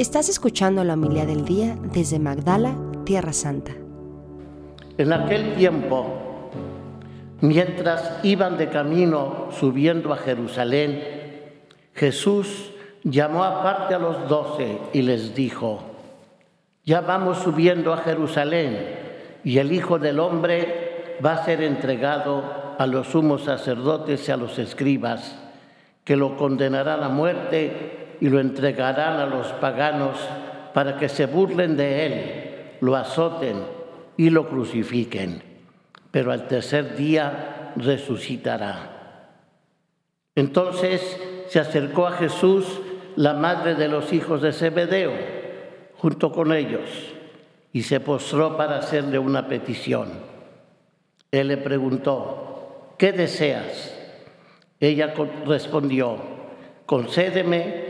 Estás escuchando la humildad del día desde Magdala, Tierra Santa. En aquel tiempo, mientras iban de camino subiendo a Jerusalén, Jesús llamó aparte a los doce y les dijo, ya vamos subiendo a Jerusalén y el Hijo del Hombre va a ser entregado a los sumos sacerdotes y a los escribas, que lo condenarán a muerte y lo entregarán a los paganos para que se burlen de él, lo azoten y lo crucifiquen, pero al tercer día resucitará. Entonces se acercó a Jesús la madre de los hijos de Zebedeo, junto con ellos, y se postró para hacerle una petición. Él le preguntó, ¿qué deseas? Ella respondió, concédeme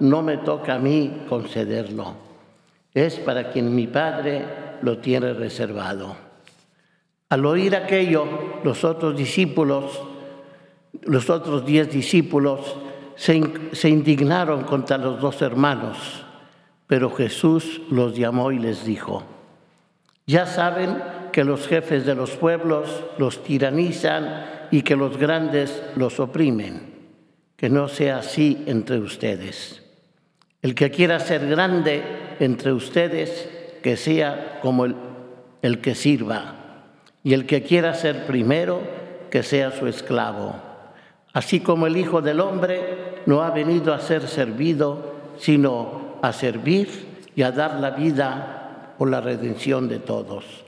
no me toca a mí concederlo. Es para quien mi Padre lo tiene reservado. Al oír aquello, los otros discípulos, los otros diez discípulos, se, indignaron contra los dos hermanos, pero Jesús los llamó y les dijo, ya saben que los jefes de los pueblos los tiranizan y que los grandes los oprimen. Que no sea así entre ustedes. El que quiera ser grande entre ustedes, que sea como el, el que sirva. Y el que quiera ser primero, que sea su esclavo Así como el Hijo del Hombre no ha venido a ser servido, sino a servir y a dar la vida por la redención de todos.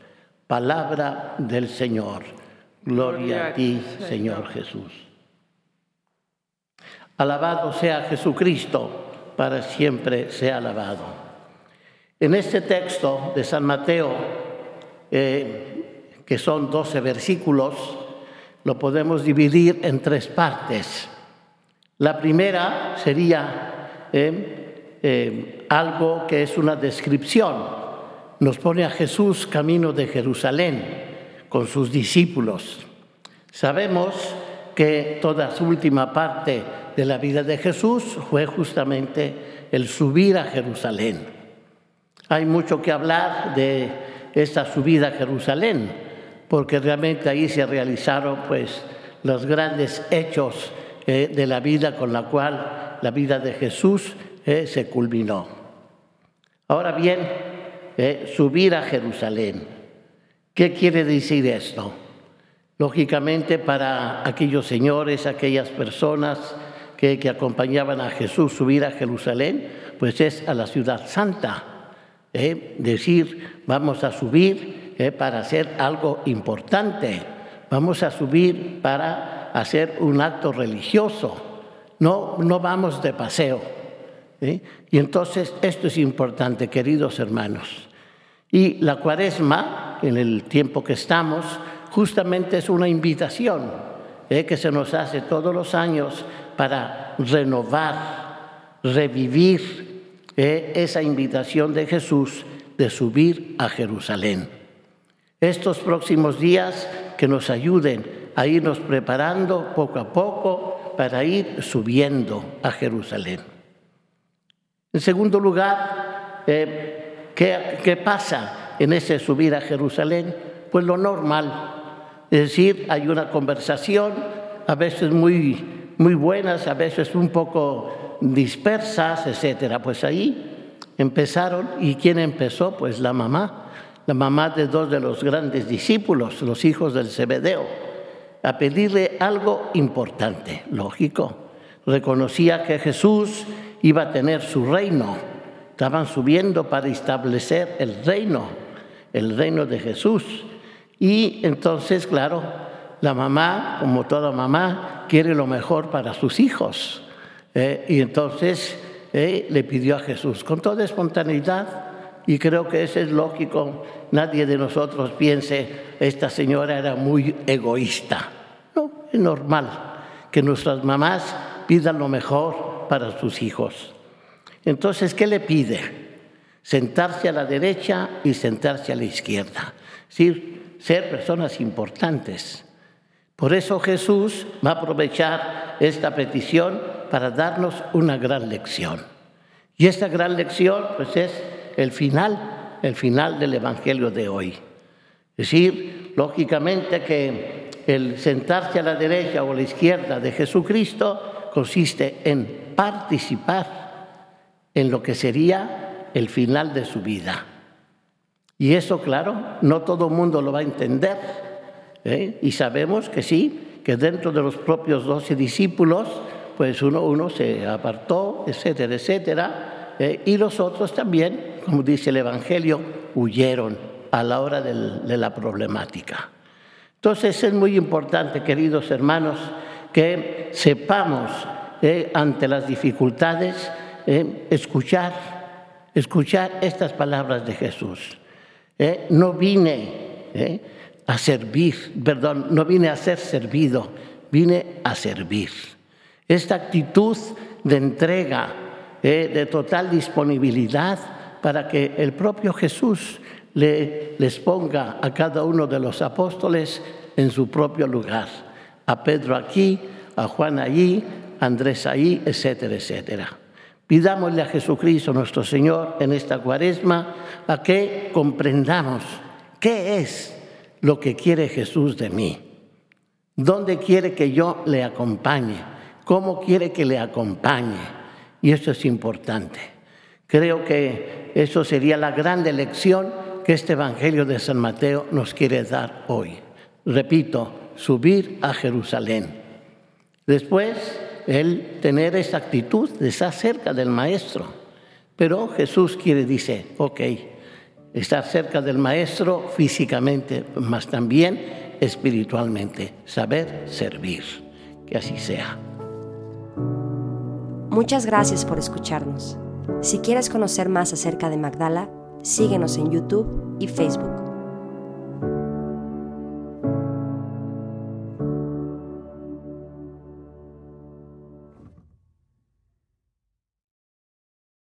Palabra del Señor. Gloria a ti, Señor Jesús. Alabado sea Jesucristo, para siempre sea alabado. En este texto de San Mateo, eh, que son 12 versículos, lo podemos dividir en tres partes. La primera sería eh, eh, algo que es una descripción. Nos pone a Jesús camino de Jerusalén con sus discípulos. Sabemos que toda su última parte de la vida de Jesús fue justamente el subir a Jerusalén. Hay mucho que hablar de esta subida a Jerusalén porque realmente ahí se realizaron pues los grandes hechos eh, de la vida con la cual la vida de Jesús eh, se culminó. Ahora bien, eh, subir a Jerusalén. ¿Qué quiere decir esto? Lógicamente para aquellos señores, aquellas personas que, acompañaban a Jesús subir a Jerusalén, pues es a la ciudad santa. decir, vamos a subir para hacer algo importante. Vamos a subir para hacer un acto religioso. No, no vamos de paseo. Y entonces esto es importante, queridos hermanos. Y la cuaresma, en el tiempo que estamos, justamente es una invitación ¿eh? que se nos hace todos los años para renovar, revivir ¿eh? esa invitación de Jesús de subir a Jerusalén estos próximos días que nos ayuden a irnos preparando poco a poco para ir subiendo a Jerusalén. En segundo lugar, eh, ¿qué, pasa en ese subir a Jerusalén? Pues lo normal, es decir, hay una conversación, a veces muy, muy buenas, a veces un poco dispersas, etcétera. Pues ahí empezaron, ¿y quién empezó? Pues la mamá la mamá de dos de los grandes discípulos, los hijos del Zebedeo, a pedirle algo importante, lógico. Reconocía que Jesús iba a tener su reino. Estaban subiendo para establecer el reino, el reino de Jesús. Y entonces, claro, la mamá, como toda mamá, quiere lo mejor para sus hijos. Eh, y entonces eh, le pidió a Jesús, con toda espontaneidad, Y creo que eso es lógico. Nadie de nosotros piense, esta señora era muy egoísta. No, es normal que nuestras mamás pidan lo mejor para sus hijos. Entonces, ¿qué le pide? Sentarse a la derecha y sentarse a la izquierda. Sí, ser personas importantes. Por eso Jesús va a aprovechar esta petición para darnos una gran lección. Y esta gran lección, pues es el final, el final del Evangelio de hoy. Es decir, lógicamente que el sentarse a la derecha o a la izquierda de Jesucristo consiste en participar en lo que sería el final de su vida. Y eso, claro, no todo mundo lo va a entender. ¿eh? Y sabemos que sí, que dentro de los propios doce discípulos, pues uno, uno se apartó, etcétera, etcétera. ¿eh? Y los otros también, como dice el Evangelio, huyeron a la hora de la problemática. Entonces es muy importante, queridos hermanos, que sepamos ¿eh? ante las dificultades escuchar, escuchar estas palabras de Jesús. ¿Eh? no vine ¿eh? a servir, perdón, no vine a ser servido, vine a servir. Esta actitud de entrega, ¿eh? de total disponibilidad para que el propio Jesús le, les ponga a cada uno de los apóstoles en su propio lugar. A Pedro aquí, a Juan allí, a Andrés ahí, etcétera, etcétera. Pidámosle a Jesucristo nuestro Señor en esta cuaresma a que comprendamos qué es lo que quiere Jesús de mí, dónde quiere que yo le acompañe, cómo quiere que le acompañe. Y eso es importante. Creo que eso sería la gran lección que este Evangelio de San Mateo nos quiere dar hoy. Repito, subir a Jerusalén. Después el tener esa actitud de estar cerca del Maestro. Pero Jesús quiere, dice, ok, estar cerca del Maestro físicamente, mas también espiritualmente, saber servir. Que así sea. Muchas gracias por escucharnos. Si quieres conocer más acerca de Magdala, síguenos en YouTube y Facebook.